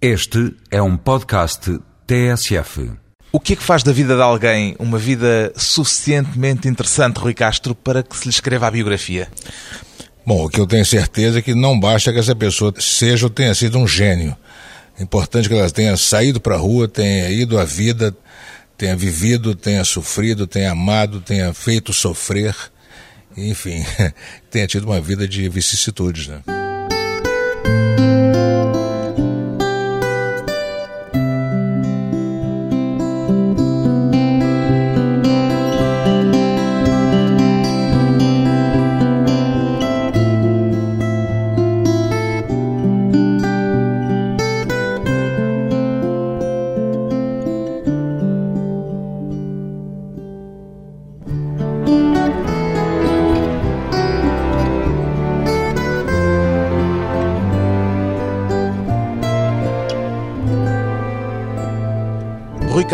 Este é um podcast TSF. O que é que faz da vida de alguém uma vida suficientemente interessante, Rui Castro, para que se lhe escreva a biografia? Bom, o que eu tenho certeza é que não basta que essa pessoa seja ou tenha sido um gênio. É importante que ela tenha saído para a rua, tenha ido à vida, tenha vivido, tenha sofrido, tenha amado, tenha feito sofrer, enfim, tenha tido uma vida de vicissitudes, né?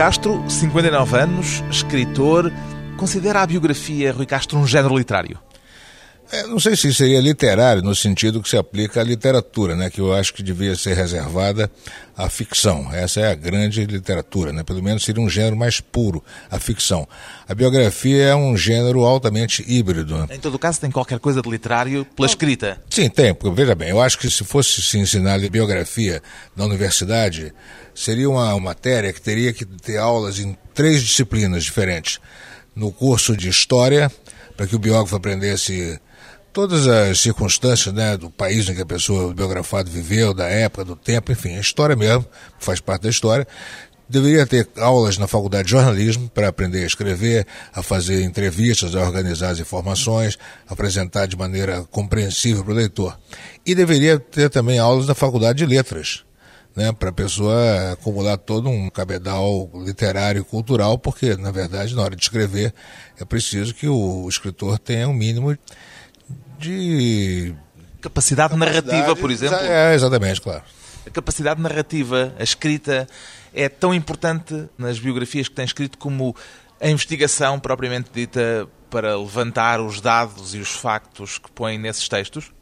Castro, 59 anos, escritor, considera a biografia Rui Castro um género literário? É, não sei se seria literário no sentido que se aplica à literatura, né, que eu acho que devia ser reservada à ficção. Essa é a grande literatura, né, pelo menos seria um gênero mais puro, a ficção. A biografia é um gênero altamente híbrido. Né? Em todo caso, tem qualquer coisa de literário pela escrita? Sim, tem, porque veja bem, eu acho que se fosse se ensinar biografia na universidade, seria uma matéria que teria que ter aulas em três disciplinas diferentes. No curso de História, para que o biógrafo aprendesse todas as circunstâncias né, do país em que a pessoa o biografado viveu, da época, do tempo, enfim, a história mesmo, faz parte da história. Deveria ter aulas na faculdade de jornalismo para aprender a escrever, a fazer entrevistas, a organizar as informações, apresentar de maneira compreensível para o leitor. E deveria ter também aulas na faculdade de letras, né, para a pessoa acumular todo um cabedal literário e cultural, porque, na verdade, na hora de escrever, é preciso que o escritor tenha um mínimo de. Capacidade, narrativa, por exemplo? É, exatamente, claro. A capacidade narrativa, a escrita, é tão importante nas biografias que tem escrito como a investigação propriamente dita para levantar os dados e os factos que põe nesses textos?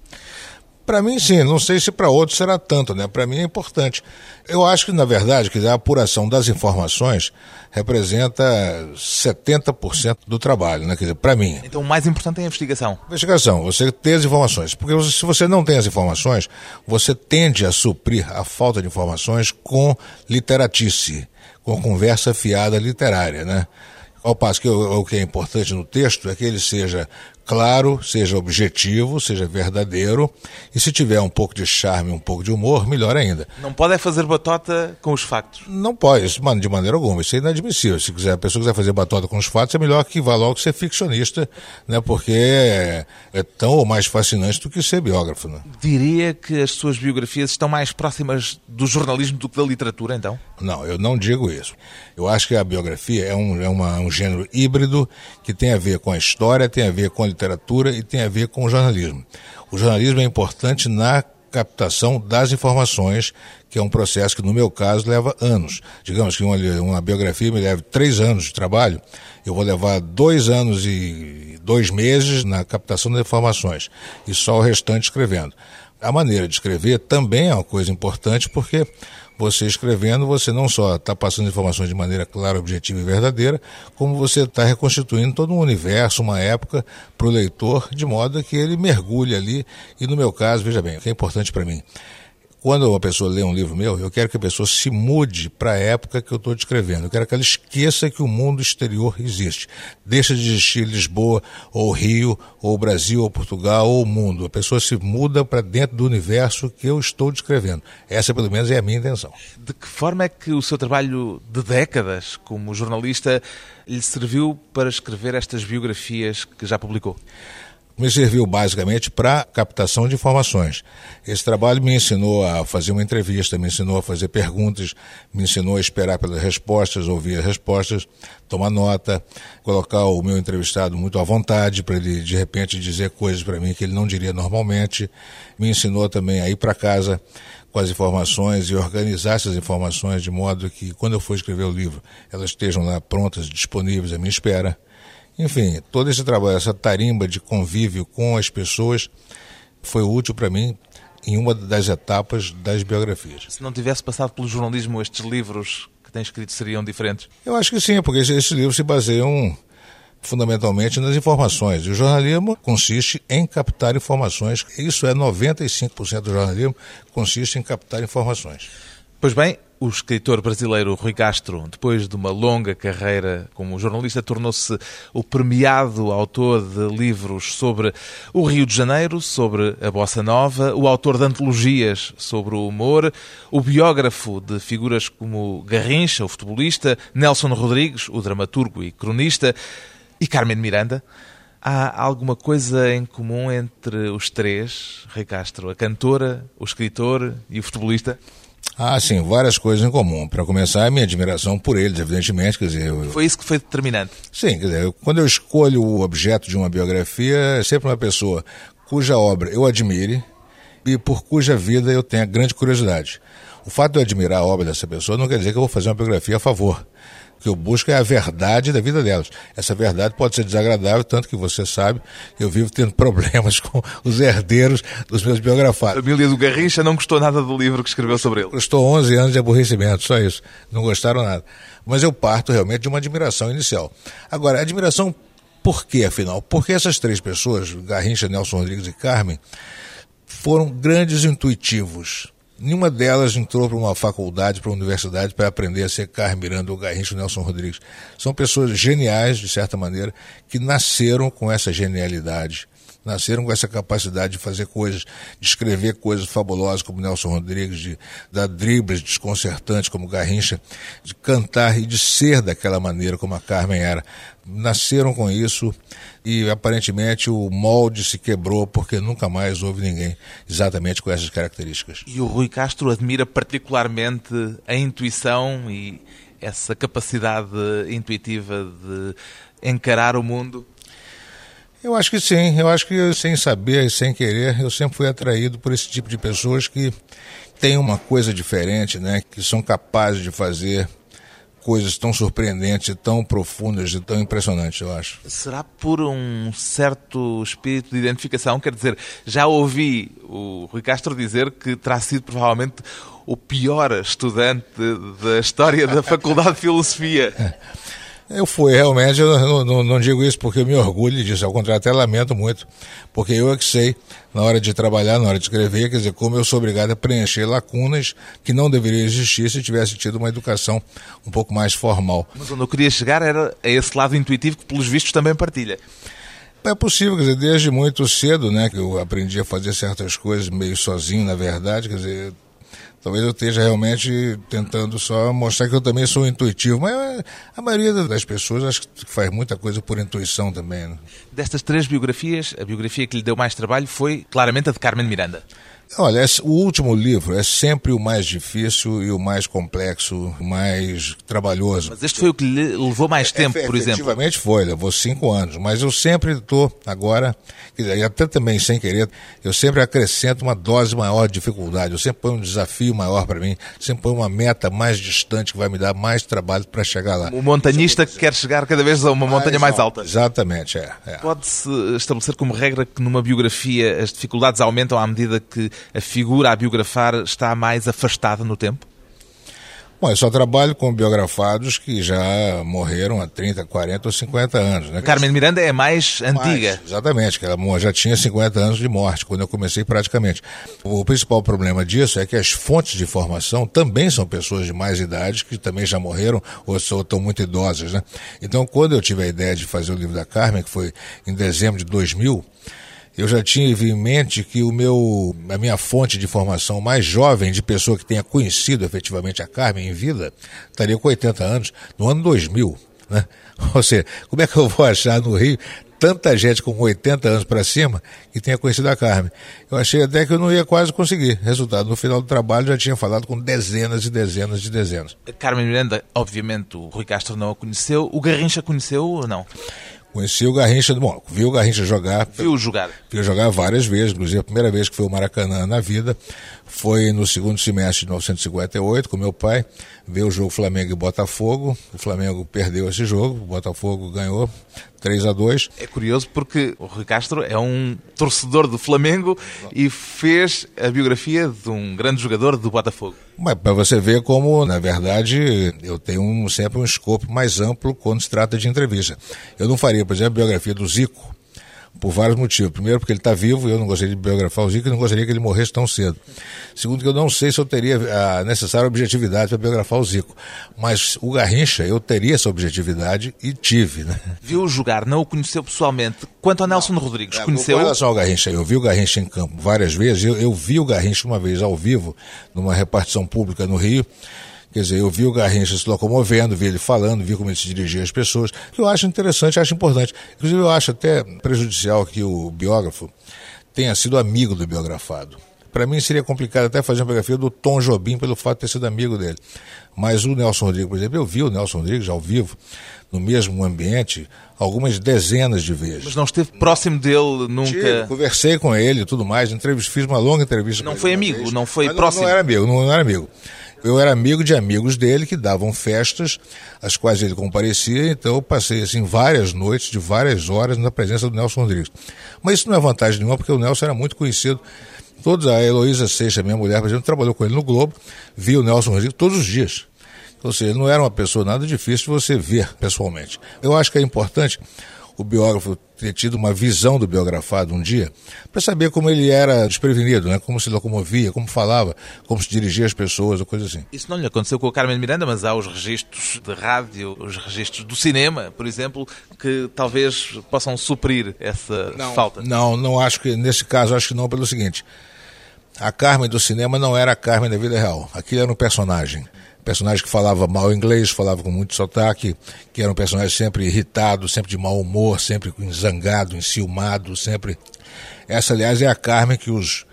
Para mim, sim. Não sei se para outros será tanto, né? Para mim é importante. Eu acho que, na verdade, que a apuração das informações representa 70% do trabalho, né? Quer dizer, para mim. Então, o mais importante é a investigação. Investigação, você ter as informações. Porque se você não tem as informações, você tende a suprir a falta de informações com literatice, com conversa fiada literária, né? Ao passo que o, que é importante no texto é que ele seja claro, seja objetivo, seja verdadeiro, e se tiver um pouco de charme, um pouco de humor, melhor ainda. Não pode é fazer batota com os factos? Não pode, de maneira alguma, isso é inadmissível. Se quiser, a pessoa quiser fazer batota com os fatos, é melhor que vá logo ser ficcionista, né, porque é, é tão ou mais fascinante do que ser biógrafo. Né? Diria que as suas biografias estão mais próximas do jornalismo do que da literatura, então? Não, eu não digo isso. Eu acho que a biografia é um, é uma, um gênero híbrido que tem a ver com a história, tem a ver com a literatura e tem a ver com o jornalismo. O jornalismo é importante na captação das informações, que é um processo que, no meu caso, leva anos. Digamos que uma, uma biografia me leva três anos de trabalho, eu vou levar dois anos e dois meses na captação das informações, e só o restante escrevendo. A maneira de escrever também é uma coisa importante, porque você escrevendo, você não só está passando informações de maneira clara, objetiva e verdadeira, como você está reconstituindo todo um universo, uma época para o leitor, de modo que ele mergulhe ali. E no meu caso, veja bem, o que é importante para mim quando uma pessoa lê um livro meu, eu quero que a pessoa se mude para a época que eu estou descrevendo. Eu quero que ela esqueça que o mundo exterior existe. Deixa de existir Lisboa, ou Rio, ou Brasil, ou Portugal, ou o mundo. A pessoa se muda para dentro do universo que eu estou descrevendo. Essa, pelo menos, é a minha intenção. De que forma é que o seu trabalho de décadas como jornalista lhe serviu para escrever estas biografias que já publicou? Me serviu basicamente para captação de informações. Esse trabalho me ensinou a fazer uma entrevista, me ensinou a fazer perguntas, me ensinou a esperar pelas respostas, ouvir as respostas, tomar nota, colocar o meu entrevistado muito à vontade para ele de repente dizer coisas para mim que ele não diria normalmente. Me ensinou também a ir para casa com as informações e organizar essas informações de modo que quando eu for escrever o livro, elas estejam lá prontas, disponíveis à minha espera. Enfim, todo esse trabalho, essa tarimba de convívio com as pessoas foi útil para mim em uma das etapas das biografias. Se não tivesse passado pelo jornalismo, estes livros que tem escrito seriam diferentes? Eu acho que sim, porque esses livros se baseiam fundamentalmente nas informações. E o jornalismo consiste em captar informações. Isso é 95% do jornalismo consiste em captar informações. Pois bem, o escritor brasileiro Rui Castro, depois de uma longa carreira como jornalista, tornou-se o premiado autor de livros sobre o Rio de Janeiro, sobre a Bossa Nova, o autor de antologias sobre o humor, o biógrafo de figuras como Garrincha, o futebolista, Nelson Rodrigues, o dramaturgo e cronista, e Carmen Miranda. Há alguma coisa em comum entre os três, Rui Castro? A cantora, o escritor e o futebolista? Ah, sim, várias coisas em comum. Para começar, a minha admiração por eles, evidentemente. Quer dizer, eu... Foi isso que foi determinante? Sim, quer dizer, quando eu escolho o objeto de uma biografia, é sempre uma pessoa cuja obra eu admire e por cuja vida eu tenha grande curiosidade. O fato de eu admirar a obra dessa pessoa não quer dizer que eu vou fazer uma biografia a favor. O que eu busco é a verdade da vida delas. Essa verdade pode ser desagradável, tanto que você sabe que eu vivo tendo problemas com os herdeiros dos meus biografados. A família do Garrincha não gostou nada do livro que escreveu sobre ele. Estou 11 anos de aborrecimento, só isso. Não gostaram nada. Mas eu parto realmente de uma admiração inicial. Agora, admiração por quê, afinal? Porque essas três pessoas, Garrincha, Nelson Rodrigues e Carmen, foram grandes intuitivos Nenhuma delas entrou para uma faculdade, para uma universidade, para aprender a ser Carmen Miranda ou Garrincha ou Nelson Rodrigues. São pessoas geniais, de certa maneira, que nasceram com essa genialidade, nasceram com essa capacidade de fazer coisas, de escrever coisas fabulosas como Nelson Rodrigues, de dar dribles desconcertantes como Garrincha, de cantar e de ser daquela maneira como a Carmen era. Nasceram com isso e aparentemente o molde se quebrou porque nunca mais houve ninguém exatamente com essas características. E o Rui Castro admira particularmente a intuição e essa capacidade intuitiva de encarar o mundo eu acho que sim, eu acho que sem saber e sem querer, eu sempre fui atraído por esse tipo de pessoas que têm uma coisa diferente, né? que são capazes de fazer coisas tão surpreendentes, tão profundas e tão impressionantes, eu acho. Será por um certo espírito de identificação? Quer dizer, já ouvi o Rui Castro dizer que terá sido provavelmente o pior estudante da história da Faculdade de Filosofia. Eu fui, realmente, eu não, não, digo isso porque eu me orgulho disso, ao contrário, até lamento muito, porque eu é que sei, na hora de trabalhar, na hora de escrever, quer dizer, como eu sou obrigado a preencher lacunas que não deveriam existir se tivesse tido uma educação um pouco mais formal. Mas onde eu queria chegar era a esse lado intuitivo que, pelos vistos, também partilha. É possível, quer dizer, desde muito cedo, né, que eu aprendi a fazer certas coisas meio sozinho, na verdade, quer dizer, Talvez eu esteja realmente tentando só mostrar que eu também sou intuitivo, mas a maioria das pessoas acho que faz muita coisa por intuição também. Né? Destas três biografias, a biografia que lhe deu mais trabalho foi claramente a de Carmen Miranda. Olha, o último livro é sempre o mais difícil e o mais complexo, o mais trabalhoso. Mas este foi o que levou mais tempo, é, por exemplo? Efetivamente foi, levou cinco anos. Mas eu sempre estou agora, e até também sem querer, eu sempre acrescento uma dose maior de dificuldade. Eu sempre ponho um desafio maior para mim, sempre ponho uma meta mais distante que vai me dar mais trabalho para chegar lá. O montanhista que quer chegar cada vez a uma montanha mais, mais alta. Exatamente, é. é. Pode-se estabelecer como regra que numa biografia as dificuldades aumentam à medida que a figura a biografar está mais afastada no tempo? Bom, eu só trabalho com biografados que já morreram há 30, 40 ou 50 anos. Né? Carmen Miranda é mais antiga. Mais, exatamente, que ela já tinha 50 anos de morte, quando eu comecei praticamente. O principal problema disso é que as fontes de informação também são pessoas de mais idade, que também já morreram ou estão muito idosas. Né? Então, quando eu tive a ideia de fazer o livro da Carmen, que foi em dezembro de 2000, eu já tinha em mente que o meu, a minha fonte de informação mais jovem, de pessoa que tenha conhecido efetivamente a Carmen em vida, estaria com 80 anos, no ano 2000. Né? Ou seja, como é que eu vou achar no Rio tanta gente com 80 anos para cima que tenha conhecido a Carmen? Eu achei até que eu não ia quase conseguir. Resultado, no final do trabalho já tinha falado com dezenas e dezenas de dezenas. Carmen Miranda, obviamente, o Rui Castro não a conheceu. O Garrincha conheceu ou não? Conheci o Garrincha, bom, vi o Garrincha jogar. Viu jogar? Viu jogar várias vezes, inclusive a primeira vez que foi o Maracanã na vida foi no segundo semestre de 1958 com meu pai, ver o jogo Flamengo e Botafogo. O Flamengo perdeu esse jogo, o Botafogo ganhou 3 a 2. É curioso porque o Rui Castro é um torcedor do Flamengo e fez a biografia de um grande jogador do Botafogo. Mas para você ver como, na verdade, eu tenho um, sempre um escopo mais amplo quando se trata de entrevista. Eu não faria, por exemplo, a biografia do Zico, por vários motivos. Primeiro, porque ele está vivo e eu não gostaria de biografar o Zico e não gostaria que ele morresse tão cedo. Segundo, que eu não sei se eu teria a necessária objetividade para biografar o Zico. Mas o Garrincha, eu teria essa objetividade e tive. Né? Viu jogar, não o conheceu pessoalmente. Quanto ao Nelson não, Rodrigues, é, conheceu? Com relação ao Garrincha, eu vi o Garrincha em campo várias vezes. Eu, eu vi o Garrincha uma vez ao vivo, numa repartição pública no Rio. Quer dizer, eu vi o Garrincha se locomovendo, vi ele falando, vi como ele se dirigia às pessoas, que eu acho interessante, acho importante. Inclusive, eu acho até prejudicial que o biógrafo tenha sido amigo do biografado. Para mim seria complicado até fazer uma biografia do Tom Jobim pelo fato de ter sido amigo dele. Mas o Nelson Rodrigues, por exemplo, eu vi o Nelson Rodrigues ao vivo, no mesmo ambiente, algumas dezenas de vezes. Mas não esteve próximo dele nunca? Tive, conversei com ele e tudo mais, entrevista, fiz uma longa entrevista não com foi ele. Amigo, não foi amigo, não foi próximo? Não, não era amigo, não, não era amigo. Eu era amigo de amigos dele que davam festas, às quais ele comparecia, então eu passei assim várias noites, de várias horas, na presença do Nelson Rodrigues. Mas isso não é vantagem nenhuma, porque o Nelson era muito conhecido. Todos, a Heloísa Seixas, minha mulher, por exemplo, trabalhou com ele no Globo, via o Nelson Rodrigues todos os dias. Ou seja, ele não era uma pessoa nada difícil de você ver pessoalmente. Eu acho que é importante o biógrafo ter tido uma visão do biografado um dia, para saber como ele era desprevenido, né? como se locomovia, como falava, como se dirigia às pessoas, ou coisa assim. Isso não lhe aconteceu com o Carmen Miranda, mas há os registros de rádio, os registros do cinema, por exemplo, que talvez possam suprir essa não, falta. Não, não acho que, nesse caso, acho que não, pelo seguinte. A Carmen do cinema não era a Carmen da vida real. Aquilo era um personagem personagem que falava mal inglês, falava com muito sotaque, que era um personagem sempre irritado, sempre de mau humor, sempre zangado, enciumado, sempre. Essa, aliás, é a Carmen que os,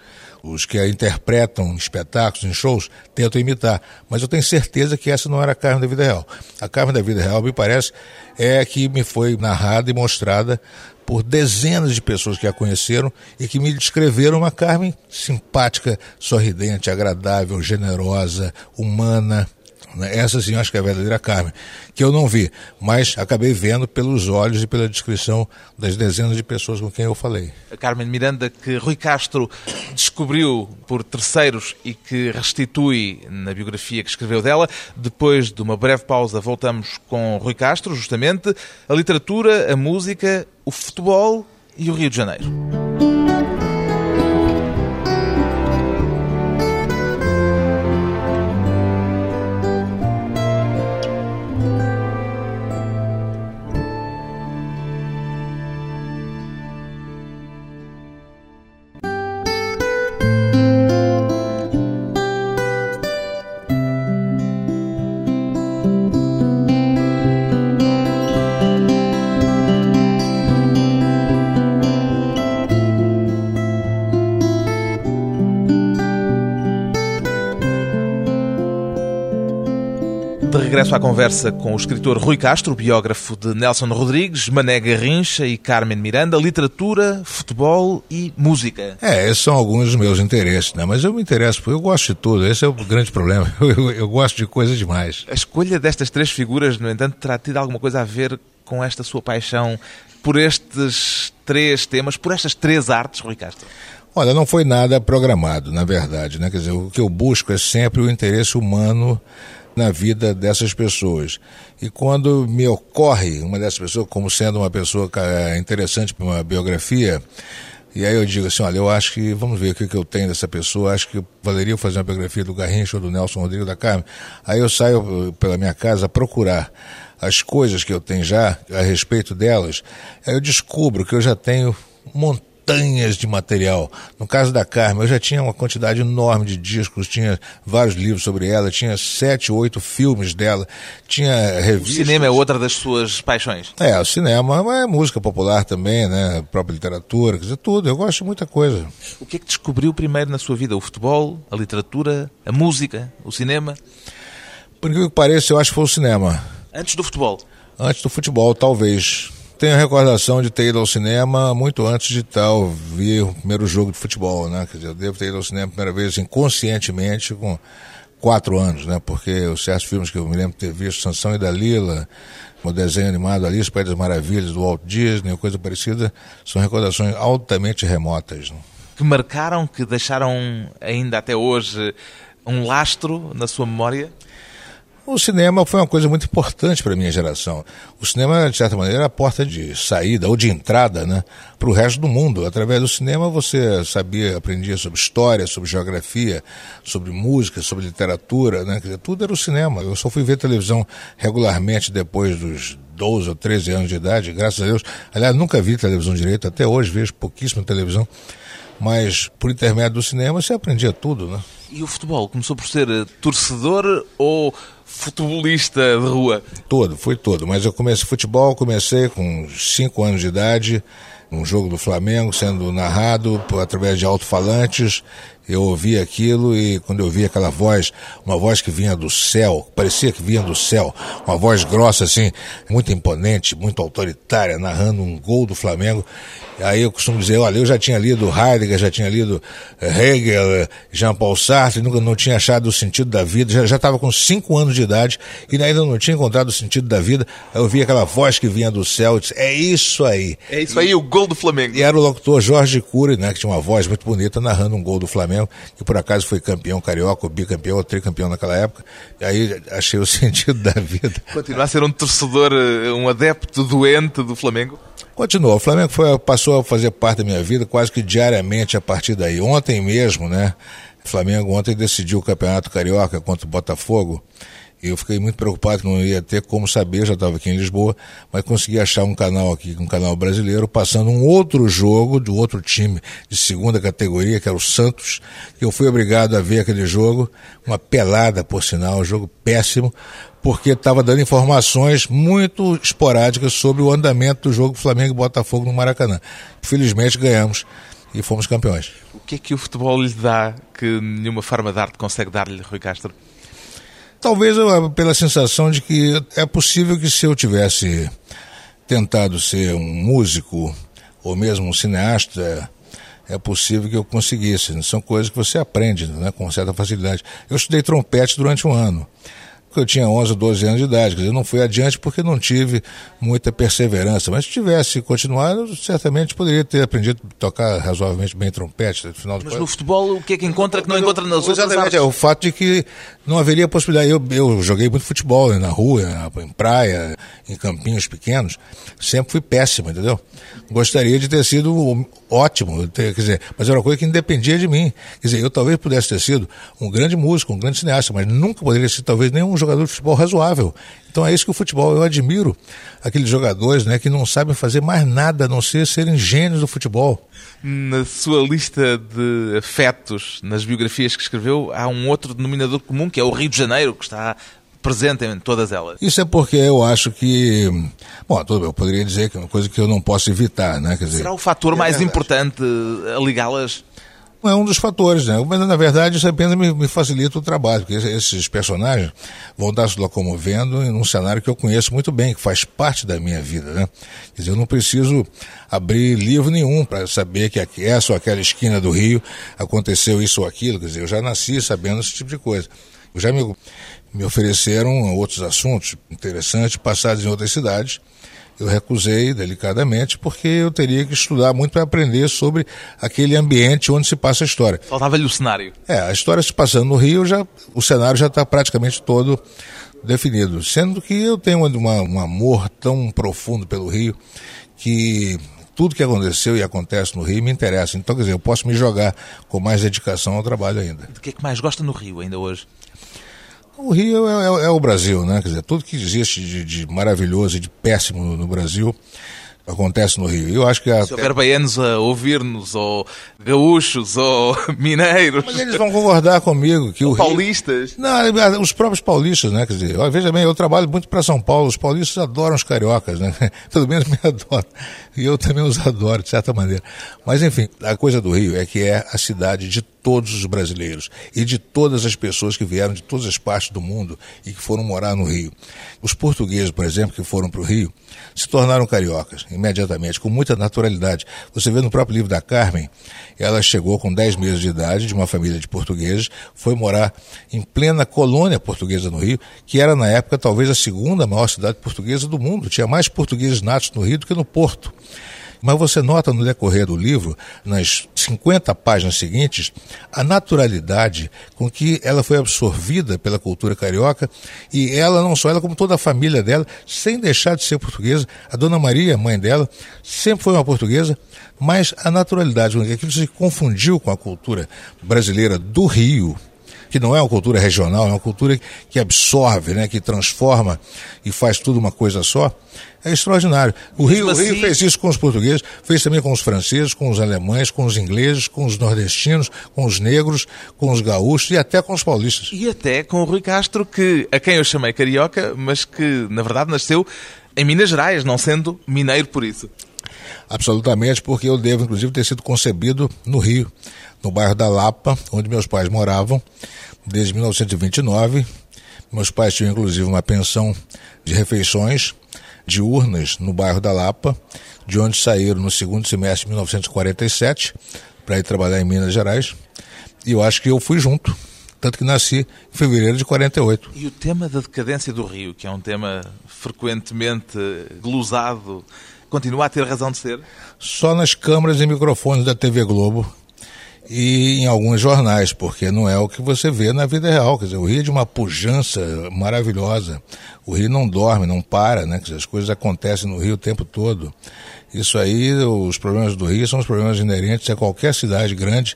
os que a interpretam em espetáculos, em shows, tentam imitar. Mas eu tenho certeza que essa não era a Carmen da vida real. A Carmen da vida real, me parece, é a que me foi narrada e mostrada por dezenas de pessoas que a conheceram e que me descreveram uma Carmen simpática, sorridente, agradável, generosa, humana. Né? Essa sim, acho que é a verdadeira Carmen, que eu não vi, mas acabei vendo pelos olhos e pela descrição das dezenas de pessoas com quem eu falei. A Carmen Miranda, que Rui Castro descobriu por terceiros e que restitui na biografia que escreveu dela. Depois de uma breve pausa, voltamos com Rui Castro, justamente, a literatura, a música, o futebol e o Rio de Janeiro. Regresso à conversa com o escritor Rui Castro, biógrafo de Nelson Rodrigues, Mané Garrincha e Carmen Miranda, literatura, futebol e música. É, esses são alguns dos meus interesses, né? mas eu me interesso, eu gosto de tudo, esse é o grande problema, eu, eu, eu gosto de coisas demais. A escolha destas três figuras, no entanto, terá tido alguma coisa a ver com esta sua paixão por estes três temas, por estas três artes, Rui Castro? Olha, não foi nada programado, na verdade, né? Quer dizer, o que eu busco é sempre o interesse humano na vida dessas pessoas. E quando me ocorre uma dessas pessoas como sendo uma pessoa interessante para uma biografia, e aí eu digo assim, olha, eu acho que, vamos ver o que, eu tenho dessa pessoa, acho que valeria fazer uma biografia do Garrincha ou do Nelson Rodrigues da Carmen. Aí eu saio pela minha casa procurar as coisas que eu tenho já a respeito delas. Aí eu descubro que eu já tenho um montão montanhas de material. No caso da Carmen, eu já tinha uma quantidade enorme de discos, tinha vários livros sobre ela, tinha sete, oito filmes dela, tinha revistas. O cinema é outra das suas paixões? É, o cinema, mas é música popular também, né? A própria literatura, quer dizer, tudo. Eu gosto de muita coisa. O que é que descobriu primeiro na sua vida? O futebol, a literatura, a música, o cinema? Por incrível que pareça, eu acho que foi o cinema. Antes do futebol? Antes do futebol, talvez Tenho recordação de ter ido ao cinema muito antes de tal ver o primeiro jogo de futebol, né? Quer dizer, eu devo ter ido ao cinema a primeira vez inconscientemente com quatro anos, né? Porque os certos filmes que eu me lembro de ter visto, Sansão e Dalila, o desenho animado Alice País das Maravilhas, do Walt Disney, coisa parecida, são recordações altamente remotas. Né? Que marcaram, que deixaram ainda até hoje um lastro na sua memória? O cinema foi uma coisa muito importante para a minha geração. O cinema, de certa maneira, é a porta de saída ou de entrada né, para o resto do mundo. Através do cinema você sabia, aprendia sobre história, sobre geografia, sobre música, sobre literatura, né, dizer, tudo era o cinema. Eu só fui ver televisão regularmente depois dos 12 ou 13 anos de idade, graças a Deus. Aliás, nunca vi televisão direito, até hoje vejo pouquíssima televisão. Mas por intermédio do cinema você aprendia tudo, né? E o futebol começou por ser eh, torcedor ou futebolista de rua? Todo, foi todo. Mas eu comecei futebol, comecei com 5 anos de idade, um jogo do Flamengo sendo narrado através de alto-falantes. Eu ouvi aquilo e quando eu ouvi aquela voz, uma voz que vinha do céu, parecia que vinha do céu, uma voz grossa assim, muito imponente, muito autoritária, narrando um gol do Flamengo, Aí eu costumo dizer, olha, eu já tinha lido Heidegger, já tinha lido eh, Hegel, eh, Jean-Paul Sartre, nunca não tinha achado o sentido da vida, já estava com cinco anos de idade e ainda não tinha encontrado o sentido da vida. Aí eu vi aquela voz que vinha do céu, disse, é isso aí. É isso aí, o gol do Flamengo. E era o locutor Jorge Cury, né, que tinha uma voz muito bonita, narrando um gol do Flamengo, que por acaso foi campeão carioca, bicampeão, ou tricampeão naquela época. E aí achei o sentido da vida. Continuar a ser um torcedor, um adepto doente do Flamengo? Continua. O Flamengo foi, passou a fazer parte da minha vida quase que diariamente a partir daí. Ontem mesmo, né? O Flamengo ontem decidiu o Campeonato Carioca contra o Botafogo. Eu fiquei muito preocupado que não ia ter como saber, já estava aqui em Lisboa, mas consegui achar um canal aqui, um canal brasileiro, passando um outro jogo do outro time de segunda categoria, que era o Santos, que eu fui obrigado a ver aquele jogo, uma pelada, por sinal, um jogo péssimo, porque estava dando informações muito esporádicas sobre o andamento do jogo Flamengo e Botafogo no Maracanã. Felizmente ganhamos e fomos campeões. O que é que o futebol lhe dá que nenhuma forma de arte consegue dar-lhe, Rui Castro? Talvez pela sensação de que é possível que se eu tivesse tentado ser um músico ou mesmo um cineasta, é possível que eu conseguisse. São coisas que você aprende né, com certa facilidade. Eu estudei trompete durante um ano eu tinha 11, 12 anos de idade. Quer dizer, não fui adiante porque não tive muita perseverança. Mas se tivesse continuado, certamente poderia ter aprendido a tocar razoavelmente bem trompete. Final mas no futebol, o que é que encontra que não encontra nas outras Exatamente, artes? é o fato de que não haveria possibilidade. Eu, eu joguei muito futebol né, na rua, em praia, em campinhos pequenos. Sempre fui péssimo, entendeu? Gostaria de ter sido ótimo, ter, quer dizer, mas era uma coisa que independia de mim. Quer dizer, eu talvez pudesse ter sido um grande músico, um grande cineasta, mas nunca poderia ser talvez nenhum jogador de futebol razoável. Então é isso que o futebol, eu admiro aqueles jogadores né, que não sabem fazer mais nada a não ser serem gênios do futebol. Na sua lista de afetos, nas biografias que escreveu, há um outro denominador comum, que é o Rio de Janeiro, que está presente em todas elas. Isso é porque eu acho que, bom, eu poderia dizer que é uma coisa que eu não posso evitar, né? Quer dizer, Será o fator é mais importante a ligá-las é um dos fatores, né? Mas na verdade isso apenas me, me facilita o trabalho, porque esses personagens vão estar se locomovendo em um cenário que eu conheço muito bem, que faz parte da minha vida, né? Quer dizer, eu não preciso abrir livro nenhum para saber que essa ou aquela esquina do Rio aconteceu isso ou aquilo, quer dizer, eu já nasci sabendo esse tipo de coisa. Eu já me, me ofereceram outros assuntos interessantes passados em outras cidades eu recusei delicadamente porque eu teria que estudar muito para aprender sobre aquele ambiente onde se passa a história. Faltava-lhe o cenário. É, a história se passando no Rio, já, o cenário já está praticamente todo definido. Sendo que eu tenho uma, um amor tão profundo pelo Rio que tudo que aconteceu e acontece no Rio me interessa. Então, quer dizer, eu posso me jogar com mais dedicação ao trabalho ainda. Do que é que mais gosta no Rio ainda hoje? O Rio é, é, é, o Brasil, né? Quer dizer, tudo que existe de, de maravilhoso e de péssimo no, no Brasil acontece no Rio. Eu acho que a... Se houver baianos a ouvir-nos, ou gaúchos, ou mineiros... Mas eles vão concordar comigo que o Rio... paulistas? Não, os próprios paulistas, né? Quer dizer, ó, veja bem, eu trabalho muito para São Paulo, os paulistas adoram os cariocas, né? Pelo menos me adoram. E eu também os adoro, de certa maneira. Mas, enfim, a coisa do Rio é que é a cidade de todos os brasileiros e de todas as pessoas que vieram de todas as partes do mundo e que foram morar no Rio. Os portugueses, por exemplo, que foram para o Rio, se tornaram cariocas imediatamente, com muita naturalidade. Você vê no próprio livro da Carmen, ela chegou com 10 meses de idade, de uma família de portugueses, foi morar em plena colônia portuguesa no Rio, que era na época talvez a segunda maior cidade portuguesa do mundo. Tinha mais portugueses natos no Rio do que no Porto. Mas você nota no decorrer do livro, nas 50 páginas seguintes, a naturalidade com que ela foi absorvida pela cultura carioca e ela, não só ela, como toda a família dela, sem deixar de ser portuguesa. A dona Maria, mãe dela, sempre foi uma portuguesa, mas a naturalidade aquilo se confundiu com a cultura brasileira do Rio, que não é uma cultura regional, é uma cultura que absorve, né, que transforma e faz tudo uma coisa só, é extraordinário. O Rio, assim... o Rio fez isso com os portugueses, fez também com os franceses, com os alemães, com os ingleses, com os nordestinos, com os negros, com os gaúchos e até com os paulistas. E até com o Rui Castro, que, a quem eu chamei carioca, mas que na verdade nasceu em Minas Gerais, não sendo mineiro por isso. Absolutamente, porque eu devo, inclusive, ter sido concebido no Rio, no bairro da Lapa, onde meus pais moravam desde 1929. Meus pais tinham, inclusive, uma pensão de refeições diurnas no bairro da Lapa, de onde saíram no segundo semestre de 1947 para ir trabalhar em Minas Gerais. E eu acho que eu fui junto, tanto que nasci em fevereiro de 48. E o tema da decadência do Rio, que é um tema frequentemente glosado continua a ter razão de ser? Só nas câmaras e microfones da TV Globo e em alguns jornais, porque não é o que você vê na vida real. Quer dizer, o Rio é de uma pujança maravilhosa. O Rio não dorme, não para, né? Quer dizer, as coisas acontecem no Rio o tempo todo. Isso aí, os problemas do Rio são os problemas inerentes a qualquer cidade grande.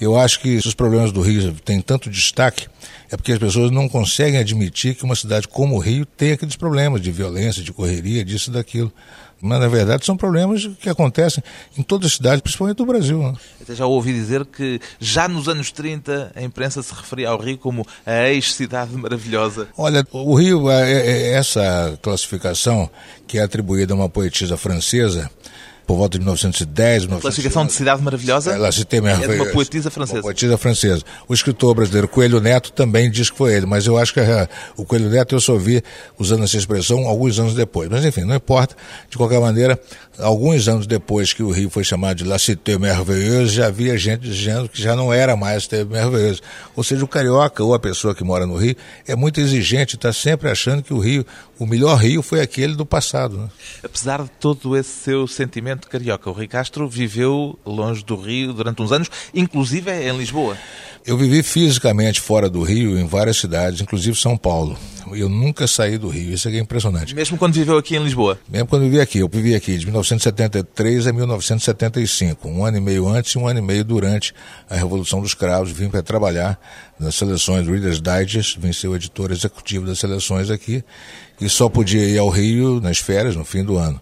Eu acho que os problemas do Rio têm tanto destaque é porque as pessoas não conseguem admitir que uma cidade como o Rio tem aqueles problemas de violência, de correria, disso e daquilo. Mas, na verdade, são problemas que acontecem em todas as cidades, principalmente do Brasil. Né? Até já ouvi dizer que já nos anos 30 a imprensa se referia ao Rio como a ex-cidade maravilhosa. Olha, o Rio, é, é, é essa classificação que é atribuída a uma poetisa francesa, por volta de 1910. A classificação de cidade maravilhosa ela se tem é de uma poetisa francesa. Uma poetisa francesa. O escritor brasileiro Coelho Neto também diz que foi ele, mas eu acho que a, o Coelho Neto eu só vi usando essa expressão alguns anos depois. Mas enfim, não importa. De qualquer maneira, alguns anos depois que o Rio foi chamado de La Cité Merveilleuse, já havia gente dizendo que já não era mais Cité Merveilleuse. Ou seja, o carioca ou a pessoa que mora no Rio é muito exigente, está sempre achando que o Rio, o melhor Rio foi aquele do passado. Né? Apesar de todo esse seu sentimento carioca, o Rui Castro viveu longe do Rio durante uns anos, inclusive em Lisboa. Eu vivi fisicamente fora do Rio, em várias cidades, inclusive São Paulo. Eu nunca saí do Rio, isso é impressionante. Mesmo quando viveu aqui em Lisboa? Mesmo quando vivi aqui. Eu vivi aqui de 1973 a 1975, um ano e meio antes e um ano e meio durante a Revolução dos Cravos. Vim para trabalhar nas seleções Reader's Digest, vim ser o editor executivo das seleções aqui, e só podia ir ao Rio nas férias, no fim do ano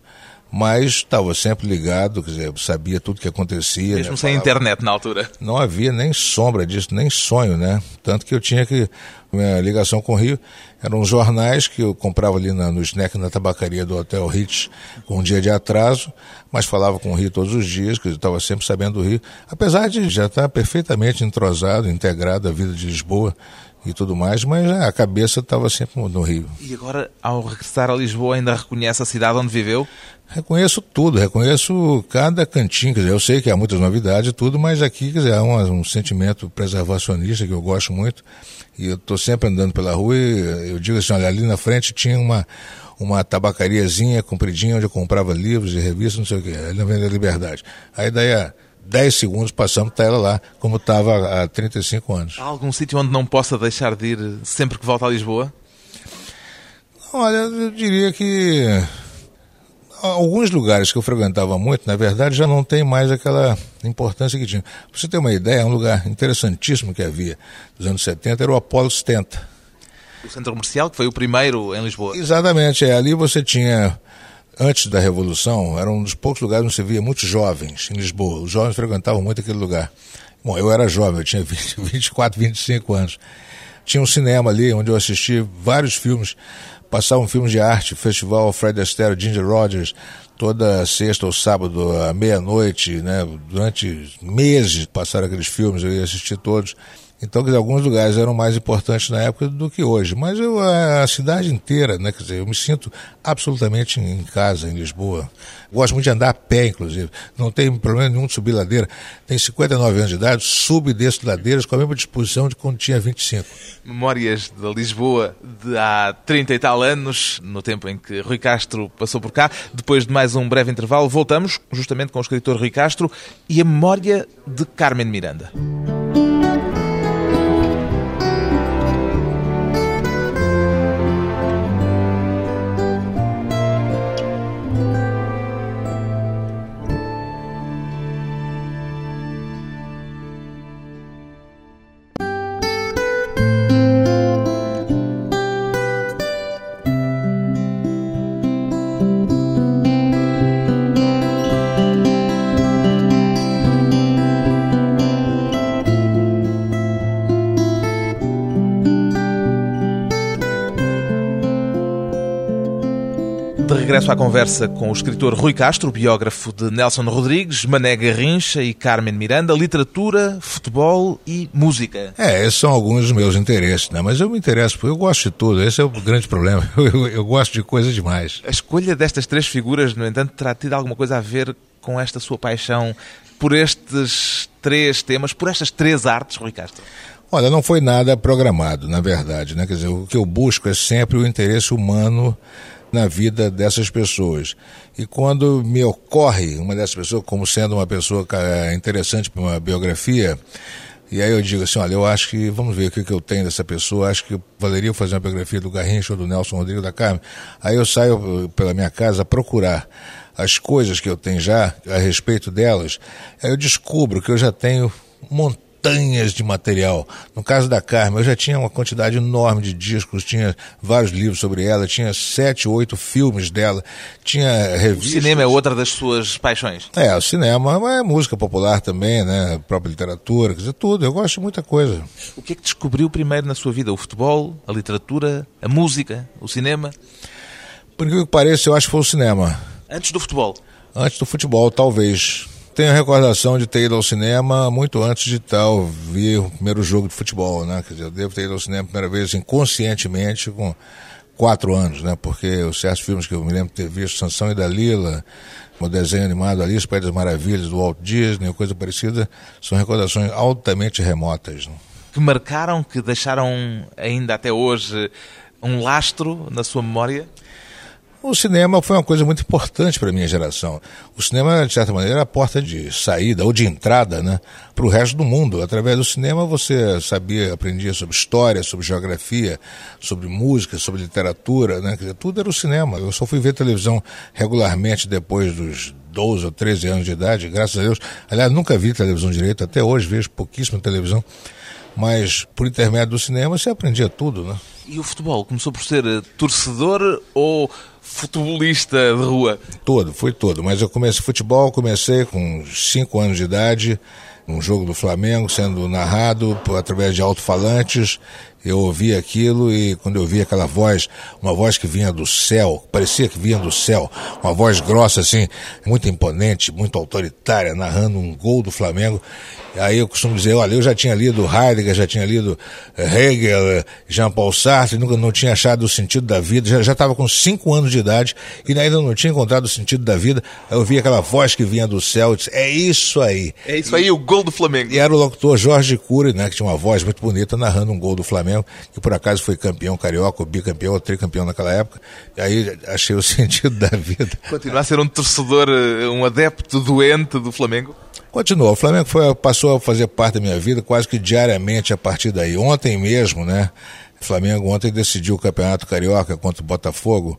mas estava sempre ligado, quer dizer, sabia tudo que acontecia. Mesmo né? sem Falava... internet na altura. Não havia nem sombra disso, nem sonho, né? Tanto que eu tinha que. Minha ligação com o Rio eram jornais que eu comprava ali na, no snack na tabacaria do Hotel Ritz com um dia de atraso, mas falava com o Rio todos os dias, que eu estava sempre sabendo do Rio, apesar de já estar perfeitamente entrosado, integrado à vida de Lisboa e tudo mais, mas né, a cabeça estava sempre no Rio. E agora, ao regressar a Lisboa, ainda reconhece a cidade onde viveu? Reconheço tudo, reconheço cada cantinho, quer dizer, eu sei que há muitas novidades e tudo, mas aqui, quer dizer, há um, um sentimento preservacionista que eu gosto muito, e eu estou sempre andando pela rua e eu digo assim, olha, ali na frente tinha uma, uma tabacariazinha compridinha onde eu comprava livros e revistas, não sei o quê, ali na Avenida Liberdade. Aí daí a 10 segundos passamos para ela lá, como estava há 35 anos. Há algum sítio onde não possa deixar de ir sempre que volta a Lisboa? Olha, eu diria que alguns lugares que eu frequentava muito, na verdade, já não tem mais aquela importância que tinha. Pra você ter uma ideia, um lugar interessantíssimo que havia nos anos 70 era o Apolo 70. O centro comercial, que foi o primeiro em Lisboa. Exatamente, é. ali você tinha, antes da Revolução, era um dos poucos lugares onde você via muitos jovens em Lisboa. Os jovens frequentavam muito aquele lugar. Bom, eu era jovem, eu tinha 20, 24, 25 anos. Tinha um cinema ali onde eu assisti vários filmes. Passavam filmes de arte, Festival Fred Astaire, Ginger Rogers, toda sexta ou sábado à meia-noite, né? Durante meses passaram aqueles filmes, eu ia assistir todos. Então, dizer, alguns lugares eram mais importantes na época do que hoje. Mas eu, a, cidade inteira, né? Quer dizer, eu me sinto absolutamente em casa, em Lisboa. Gosto muito de andar a pé, inclusive. Não tem problema nenhum de subir ladeira. Tenho 59 anos de idade, subo e desço ladeiras com a mesma disposição de quando tinha 25. Memórias da Lisboa de há 30 e tal anos, no tempo em que Rui Castro passou por cá. Depois de mais um breve intervalo, voltamos justamente com o escritor Rui Castro e a memória de Carmen Miranda. Conversa com o escritor Rui Castro, biógrafo de Nelson Rodrigues, Mané Garrincha e Carmen Miranda, literatura, futebol e música. É, esses são alguns dos meus interesses, né? mas eu me interesso, eu gosto de tudo, esse é o grande problema, eu, eu, eu gosto de coisa demais. A escolha destas três figuras, no entanto, terá tido alguma coisa a ver com esta sua paixão por estes três temas, por estas três artes, Rui Castro? Olha, não foi nada programado, na verdade, né? Quer dizer, o que eu busco é sempre o interesse humano na vida dessas pessoas. E quando me ocorre uma dessas pessoas como sendo uma pessoa interessante para uma biografia, e aí eu digo assim, olha, eu acho que, vamos ver o que, que eu tenho dessa pessoa, acho que valeria fazer uma biografia do Garrincha ou do Nelson Rodrigues da Carmen. Aí eu saio eh, pela minha casa procurar as coisas que eu tenho já a respeito delas, aí eu descubro que eu já tenho montão montanhas de material. No caso da Carmen, eu já tinha uma quantidade enorme de discos, tinha vários livros sobre ela, tinha sete, oito filmes dela, tinha revistas. O cinema é outra das suas paixões? É, o cinema, mas é música popular também, né? A própria literatura, quer dizer, tudo. Eu gosto de muita coisa. O que é que descobriu primeiro na sua vida? O futebol, a literatura, a música, o cinema? Por que pareça, eu acho que foi o cinema. Antes do futebol? Antes do futebol, talvez tenho recordação de ter ido ao cinema muito antes de tal ver o primeiro jogo de futebol, né? Quer dizer, eu devo ter ido ao cinema a primeira vez inconscientemente com quatro anos, né? Porque os certos filmes que eu me lembro de ter visto, Sansão e Dalila, o desenho animado Alice, País das Maravilhas, do Walt Disney, coisa parecida, são recordações altamente remotas. Né? Que marcaram, que deixaram ainda até hoje um lastro na sua memória? O cinema foi uma coisa muito importante para a minha geração. O cinema, de certa maneira, era a porta de saída ou de entrada né, para o resto do mundo. Através do cinema você sabia, aprendia sobre história, sobre geografia, sobre música, sobre literatura, né, dizer, tudo era o cinema. Eu só fui ver televisão regularmente depois dos 12 ou 13 anos de idade, graças a Deus. Aliás, nunca vi televisão direito, até hoje vejo pouquíssima televisão. Mas por intermédio do cinema você aprendia tudo, né? E o futebol começou por ser torcedor ou futebolista de rua? Todo, foi todo. Mas eu comecei futebol, comecei com 5 anos de idade, um jogo do Flamengo sendo narrado através de alto-falantes. Eu ouvi aquilo e quando eu vi aquela voz, uma voz que vinha do céu, parecia que vinha do céu, uma voz grossa assim, muito imponente, muito autoritária, narrando um gol do Flamengo. Aí eu costumo dizer, olha, eu já tinha lido Heidegger, já tinha lido eh, Hegel, eh, Jean-Paul Sartre, nunca não tinha achado o sentido da vida, já estava com cinco anos de idade e ainda não tinha encontrado o sentido da vida. Aí eu vi aquela voz que vinha do céu e disse, é isso aí. É isso aí, o gol do Flamengo. E era o locutor Jorge Cury, né, que tinha uma voz muito bonita, narrando um gol do Flamengo, que por acaso foi campeão carioca, ou bicampeão, ou tricampeão naquela época. E aí achei o sentido da vida. Continuar a ser um torcedor, eh, um adepto doente do Flamengo? Continuou. O Flamengo foi, passou a fazer parte da minha vida quase que diariamente a partir daí. Ontem mesmo, né? O Flamengo ontem decidiu o Campeonato Carioca contra o Botafogo.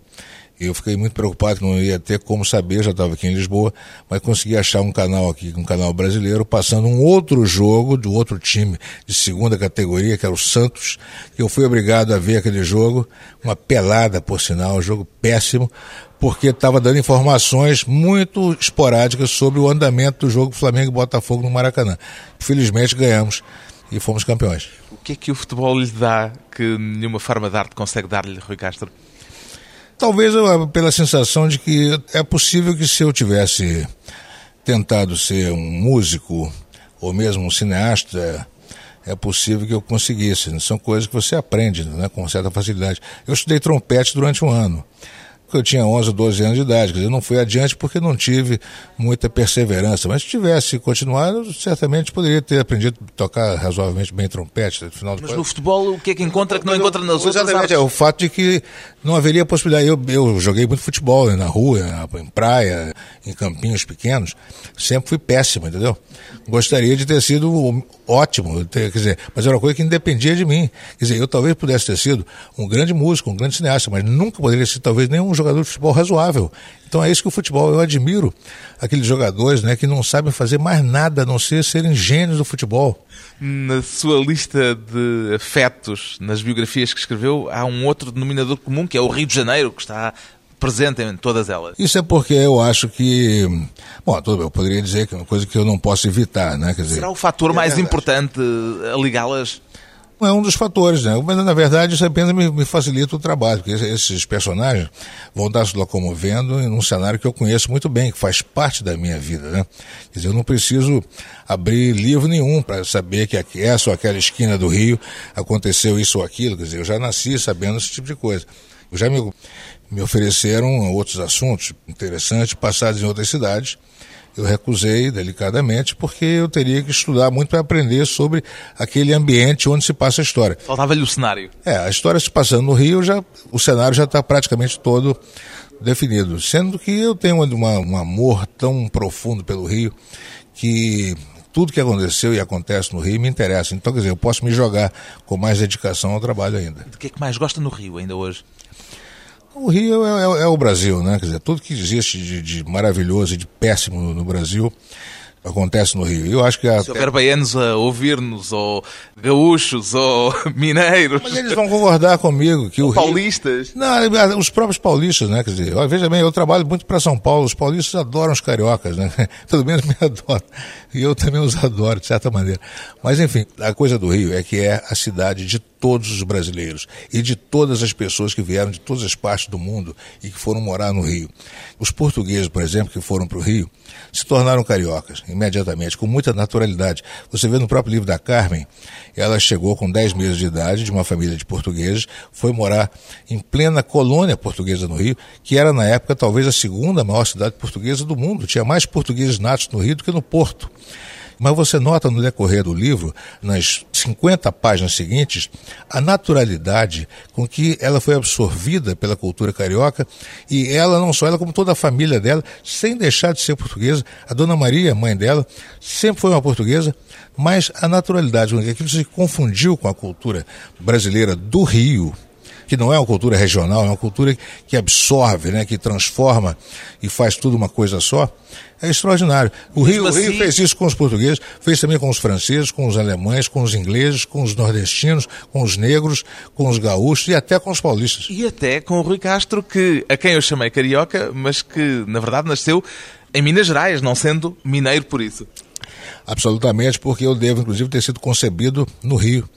Eu fiquei muito preocupado que não ia ter como saber, já estava aqui em Lisboa, mas consegui achar um canal aqui, um canal brasileiro, passando um outro jogo de outro time de segunda categoria, que era o Santos, eu fui obrigado a ver aquele jogo, uma pelada por sinal, um jogo péssimo, porque estava dando informações muito esporádicas sobre o andamento do jogo Flamengo e Botafogo no Maracanã. Felizmente ganhamos e fomos campeões que é que o futebol lhe dá que nenhuma forma de arte consegue dar-lhe, Rui Castro? Talvez eu, pela sensação de que é possível que se eu tivesse tentado ser um músico ou mesmo um cineasta, é possível que eu conseguisse. São coisas que você aprende né, com certa facilidade. Eu estudei trompete durante um ano eu tinha 11, 12 anos de idade. Quer dizer, não fui adiante porque não tive muita perseverança. Mas se tivesse continuado, certamente poderia ter aprendido a tocar razoavelmente bem trompete. Afinal mas no futebol, o que é que encontra que não encontra nas outras Exatamente, é o fato de que não haveria possibilidade. Eu, eu joguei muito futebol né, na rua, em praia, em campinhos pequenos. Sempre fui péssimo, entendeu? Gostaria de ter sido ótimo, quer dizer, mas era uma coisa que independia de mim. Quer dizer, eu talvez pudesse ter sido um grande músico, um grande cineasta, mas nunca poderia ser talvez nenhum jogador de futebol razoável. Então é isso que o futebol, eu admiro aqueles jogadores né, que não sabem fazer mais nada a não ser serem gênios do futebol. Na sua lista de afetos, nas biografias que escreveu, há um outro denominador comum, que é o Rio de Janeiro, que está presente em todas elas. Isso é porque eu acho que. Bom, tudo bem, eu poderia dizer que é uma coisa que eu não posso evitar, né? Quer dizer, Será o fator mais é importante a ligá-las é um dos fatores, né? Mas na verdade isso apenas me, me, facilita o trabalho, porque esses personagens vão estar se locomovendo em um cenário que eu conheço muito bem, que faz parte da minha vida, né? Quer dizer, eu não preciso abrir livro nenhum para saber que aqui, essa ou aquela esquina do Rio aconteceu isso ou aquilo, quer dizer, eu já nasci sabendo esse tipo de coisa. Já me, me ofereceram outros assuntos interessantes passados em outras cidades eu recusei delicadamente porque eu teria que estudar muito para aprender sobre aquele ambiente onde se passa a história. Faltava-lhe o cenário. É, a história se passando no Rio, já, o cenário já está praticamente todo definido. Sendo que eu tenho uma, um amor tão profundo pelo Rio que tudo que aconteceu e acontece no Rio me interessa. Então, quer dizer, eu posso me jogar com mais dedicação ao trabalho ainda. De que é que mais gosta no Rio ainda hoje? O Rio é, é, é, o Brasil, né? Quer dizer, tudo que existe de, de maravilhoso e de péssimo no Brasil acontece no Rio. Eu acho que a... Se houver baianos a ouvir-nos, ou gaúchos, ou mineiros... Mas eles vão concordar comigo que ou o paulistas. Rio... Não, os próprios paulistas, né? Quer dizer, veja bem, eu trabalho muito para São Paulo, os paulistas adoram os cariocas, né? Pelo menos me adoram. E eu também os adoro, de certa maneira. Mas, enfim, a coisa do Rio é que é a cidade de todos os brasileiros e de todas as pessoas que vieram de todas as partes do mundo e que foram morar no Rio. Os portugueses, por exemplo, que foram para o Rio, se tornaram cariocas imediatamente, com muita naturalidade. Você vê no próprio livro da Carmen, ela chegou com 10 meses de idade, de uma família de portugueses, foi morar em plena colônia portuguesa no Rio, que era na época talvez a segunda maior cidade portuguesa do mundo. Tinha mais portugueses natos no Rio do que no Porto. Mas você nota no decorrer do livro, nas 50 páginas seguintes, a naturalidade com que ela foi absorvida pela cultura carioca e ela, não só ela, como toda a família dela, sem deixar de ser portuguesa. A dona Maria, mãe dela, sempre foi uma portuguesa, mas a naturalidade com que aquilo se confundiu com a cultura brasileira do Rio, que não é uma cultura regional, é uma cultura que absorve, né, que transforma e faz tudo uma coisa só, é extraordinário. O Rio, assim... o Rio, fez isso com os portugueses, fez também com os franceses, com os alemães, com os ingleses, com os nordestinos, com os negros, com os gaúchos e até com os paulistas. E até com o Rui Castro, que, a quem eu chamei carioca, mas que na verdade nasceu em Minas Gerais, não sendo mineiro por isso. Absolutamente, porque eu devo, inclusive, ter sido concebido no Rio,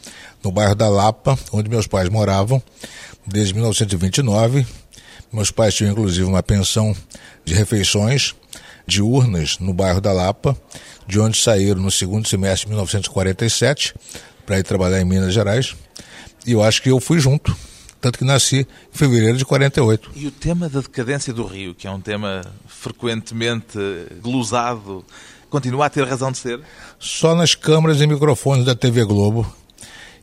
no bairro da Lapa, onde meus pais moravam desde 1929. Meus pais tinham, inclusive, uma pensão de refeições diurnas no bairro da Lapa, de onde saíram no segundo semestre de 1947 para ir trabalhar em Minas Gerais. E eu acho que eu fui junto. Tanto que nasci em fevereiro de 48. E o tema da decadência do Rio, que é um tema frequentemente glosado, continua a ter razão de ser? Só nas câmaras e microfones da TV Globo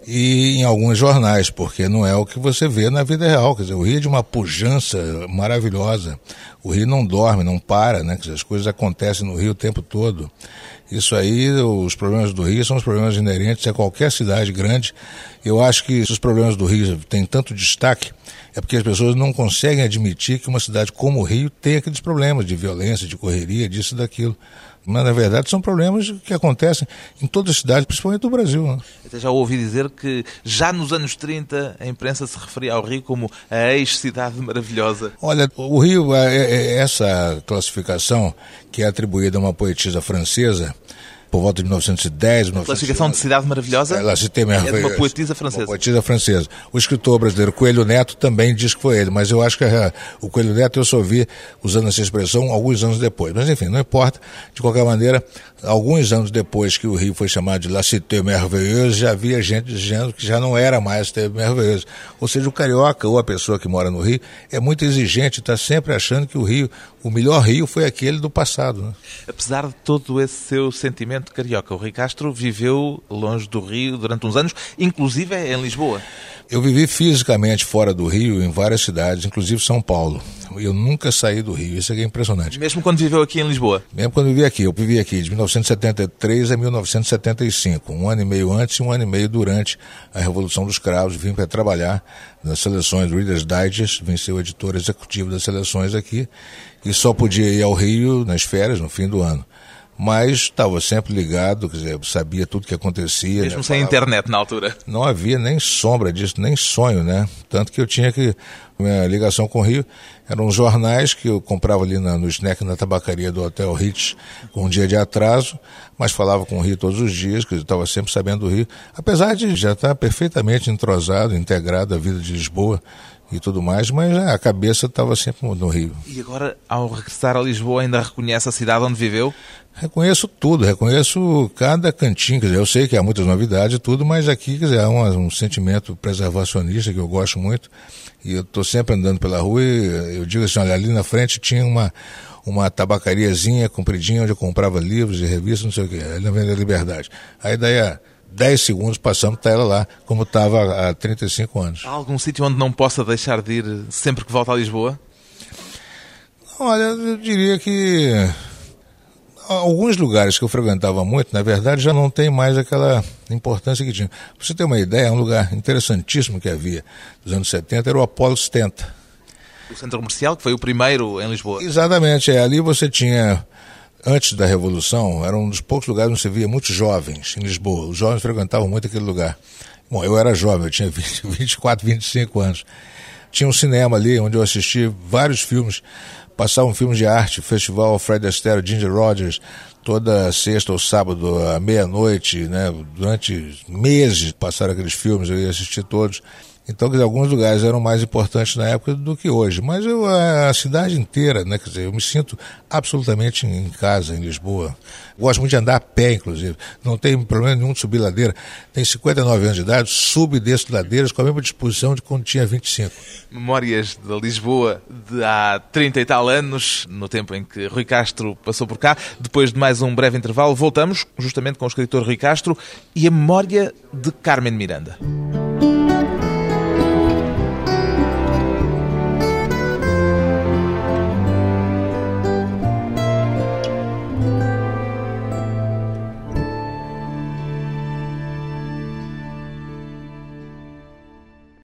e em alguns jornais, porque não é o que você vê na vida real. Quer dizer, o Rio é de uma pujança maravilhosa. O Rio não dorme, não para, né? Quer dizer, as coisas acontecem no Rio o tempo todo. Isso aí, os problemas do Rio são os problemas inerentes a qualquer cidade grande. Eu acho que se os problemas do Rio têm tanto destaque, é porque as pessoas não conseguem admitir que uma cidade como o Rio tem aqueles problemas de violência, de correria, disso e daquilo. Mas, na verdade, são problemas que acontecem em todas as cidades, principalmente do Brasil. Né? Até já ouvi dizer que já nos anos 30 a imprensa se referia ao Rio como a ex-cidade maravilhosa. Olha, o Rio, é, é, é essa classificação que é atribuída a uma poetisa francesa, por volta de 1910, A classificação de cidade maravilhosa é, Cité é de uma poetisa francesa. Uma poetisa francesa. O escritor brasileiro Coelho Neto também diz que foi ele, mas eu acho que eh, o Coelho Neto eu só vi usando essa expressão alguns anos depois. Mas enfim, não importa. De qualquer maneira, alguns anos depois que o Rio foi chamado de La Cité Merveilleuse, já havia gente dizendo que já não era mais Cité Merveilleuse. Ou seja, o carioca ou a pessoa que mora no Rio é muito exigente, está sempre achando que o Rio, o melhor Rio foi aquele do passado. Né? Apesar de todo esse seu sentimento carioca, o Rui Castro viveu longe do Rio durante uns anos, inclusive em Lisboa. Eu vivi fisicamente fora do Rio, em várias cidades, inclusive São Paulo. Eu nunca saí do Rio, isso é impressionante. Mesmo quando viveu aqui em Lisboa? Mesmo quando vivi aqui. Eu vivi aqui de 1973 a 1975, um ano e meio antes e um ano e meio durante a Revolução dos Cravos. Vim para trabalhar nas seleções Reader's Digest, vim ser o editor executivo das seleções aqui, e só podia ir ao Rio nas férias, no fim do ano mas estava sempre ligado, quer dizer, sabia tudo que acontecia. Mesmo né? sem Falava... internet na altura. Não havia nem sombra disso, nem sonho, né? Tanto que eu tinha que. Minha ligação com o Rio eram jornais que eu comprava ali na, no snack na tabacaria do Hotel Ritz com um dia de atraso, mas falava com o Rio todos os dias, que eu estava sempre sabendo do Rio, apesar de já estar perfeitamente entrosado, integrado à vida de Lisboa e tudo mais, mas a cabeça estava sempre no Rio. E agora, ao regressar a Lisboa, ainda reconhece a cidade onde viveu? Reconheço tudo, reconheço cada cantinho, quer dizer, eu sei que há muitas novidades e tudo, mas aqui, quer dizer, há um, um sentimento preservacionista que eu gosto muito, e eu estou sempre andando pela rua e eu digo assim, olha, ali na frente tinha uma, uma tabacariazinha compridinha onde eu comprava livros e revistas, não sei o quê, ali na Avenida Liberdade. Aí daí a 10 segundos passamos, está ela lá, como estava há 35 anos. Há algum sítio onde não possa deixar de ir sempre que volta a Lisboa? Olha, eu diria que alguns lugares que eu frequentava muito, na verdade, já não tem mais aquela importância que tinha. Pra você ter uma ideia, um lugar interessantíssimo que havia nos anos 70 era o Apollo 70. O centro comercial, que foi o primeiro em Lisboa. Exatamente, é. Ali você tinha, antes da Revolução, era um dos poucos lugares onde você via muitos jovens em Lisboa. Os jovens frequentavam muito aquele lugar. Bom, eu era jovem, eu tinha 20, 24, 25 anos. Tinha um cinema ali onde eu assisti vários filmes passavam filmes de arte, festival Fred Astaire, Ginger Rogers, toda sexta ou sábado à meia-noite, né? Durante meses passaram aqueles filmes, eu ia assistir todos. Então, dizer, alguns lugares eram mais importantes na época do que hoje. Mas eu, a cidade inteira, né? Quer dizer, eu me sinto absolutamente em casa, em Lisboa. Gosto muito de andar a pé, inclusive. Não tem problema nenhum de subir ladeira. Tem 59 anos de idade, subo e desço ladeiras com a mesma disposição de quando tinha 25. Memórias da Lisboa de há 30 e tal anos, no tempo em que Rui Castro passou por cá. Depois de mais um breve intervalo, voltamos justamente com o escritor Rui Castro e a memória de Carmen Miranda.